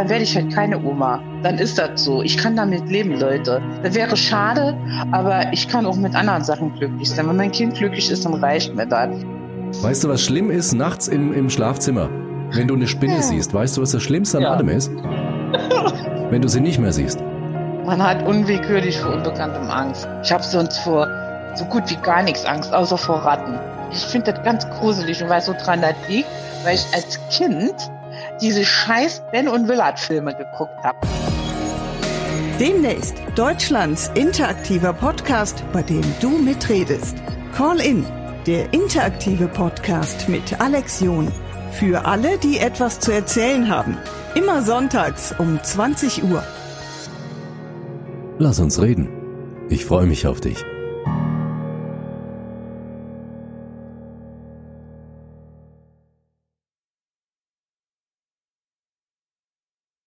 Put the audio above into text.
dann werde ich halt keine Oma. Dann ist das so. Ich kann damit leben, Leute. Das wäre schade, aber ich kann auch mit anderen Sachen glücklich sein. Wenn mein Kind glücklich ist, dann reicht mir das. Weißt du, was schlimm ist nachts im, im Schlafzimmer? Wenn du eine Spinne ja. siehst, weißt du, was das Schlimmste an ja. allem ist? Wenn du sie nicht mehr siehst. Man hat unwillkürlich vor Unbekanntem Angst. Ich habe sonst vor so gut wie gar nichts Angst, außer vor Ratten. Ich finde das ganz gruselig und weiß, so dran das liegt, weil ich als Kind diese scheiß Ben und Willard Filme geguckt habe. Demnächst Deutschlands interaktiver Podcast, bei dem du mitredest. Call in, der interaktive Podcast mit Alex John. Für alle, die etwas zu erzählen haben. Immer sonntags um 20 Uhr. Lass uns reden. Ich freue mich auf dich.